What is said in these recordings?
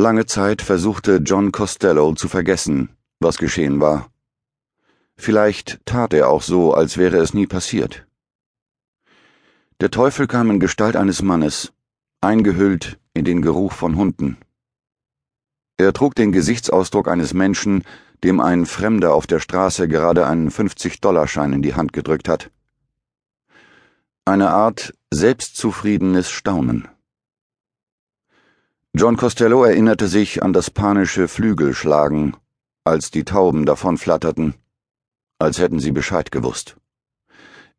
Lange Zeit versuchte John Costello zu vergessen, was geschehen war. Vielleicht tat er auch so, als wäre es nie passiert. Der Teufel kam in Gestalt eines Mannes, eingehüllt in den Geruch von Hunden. Er trug den Gesichtsausdruck eines Menschen, dem ein Fremder auf der Straße gerade einen 50-Dollarschein in die Hand gedrückt hat. Eine Art selbstzufriedenes Staunen. John Costello erinnerte sich an das panische Flügelschlagen, als die Tauben davonflatterten, als hätten sie Bescheid gewusst.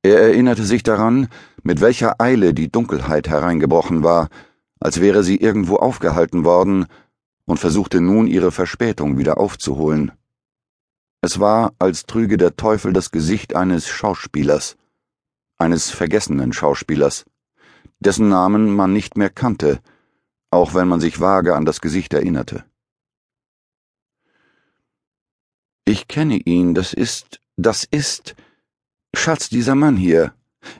Er erinnerte sich daran, mit welcher Eile die Dunkelheit hereingebrochen war, als wäre sie irgendwo aufgehalten worden, und versuchte nun ihre Verspätung wieder aufzuholen. Es war, als trüge der Teufel das Gesicht eines Schauspielers, eines vergessenen Schauspielers, dessen Namen man nicht mehr kannte, auch wenn man sich vage an das Gesicht erinnerte. Ich kenne ihn, das ist, das ist, Schatz, dieser Mann hier.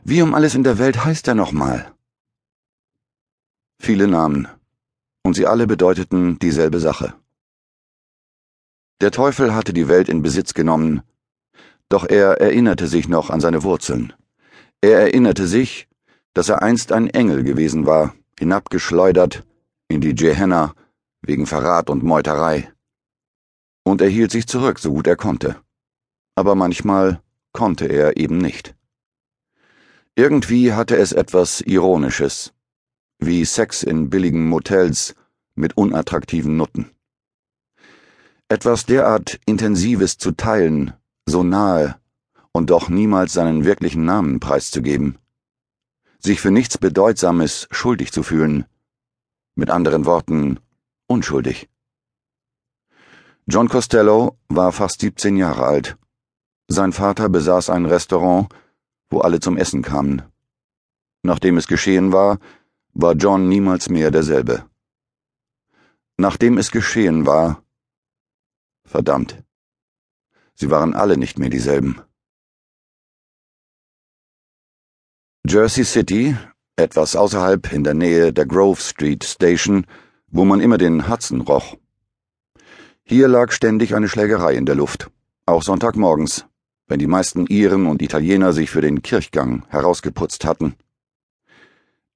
Wie um alles in der Welt heißt er nochmal? Viele Namen, und sie alle bedeuteten dieselbe Sache. Der Teufel hatte die Welt in Besitz genommen, doch er erinnerte sich noch an seine Wurzeln. Er erinnerte sich, dass er einst ein Engel gewesen war, hinabgeschleudert in die Gehenna wegen Verrat und Meuterei. Und er hielt sich zurück, so gut er konnte. Aber manchmal konnte er eben nicht. Irgendwie hatte es etwas Ironisches, wie Sex in billigen Motels mit unattraktiven Nutten. Etwas derart Intensives zu teilen, so nahe, und doch niemals seinen wirklichen Namen preiszugeben. Sich für nichts Bedeutsames schuldig zu fühlen, mit anderen Worten, unschuldig. John Costello war fast 17 Jahre alt. Sein Vater besaß ein Restaurant, wo alle zum Essen kamen. Nachdem es geschehen war, war John niemals mehr derselbe. Nachdem es geschehen war, verdammt, sie waren alle nicht mehr dieselben. Jersey City, etwas außerhalb in der Nähe der Grove Street Station, wo man immer den Hudson roch. Hier lag ständig eine Schlägerei in der Luft, auch Sonntagmorgens, wenn die meisten Iren und Italiener sich für den Kirchgang herausgeputzt hatten.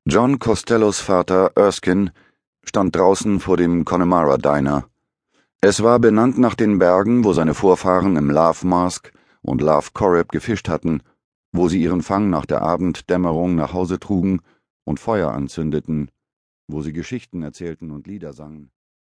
John Costellos Vater Erskine stand draußen vor dem Connemara Diner. Es war benannt nach den Bergen, wo seine Vorfahren im Love Mask und Love Corrib gefischt hatten wo sie ihren Fang nach der Abenddämmerung nach Hause trugen und Feuer anzündeten, wo sie Geschichten erzählten und Lieder sangen.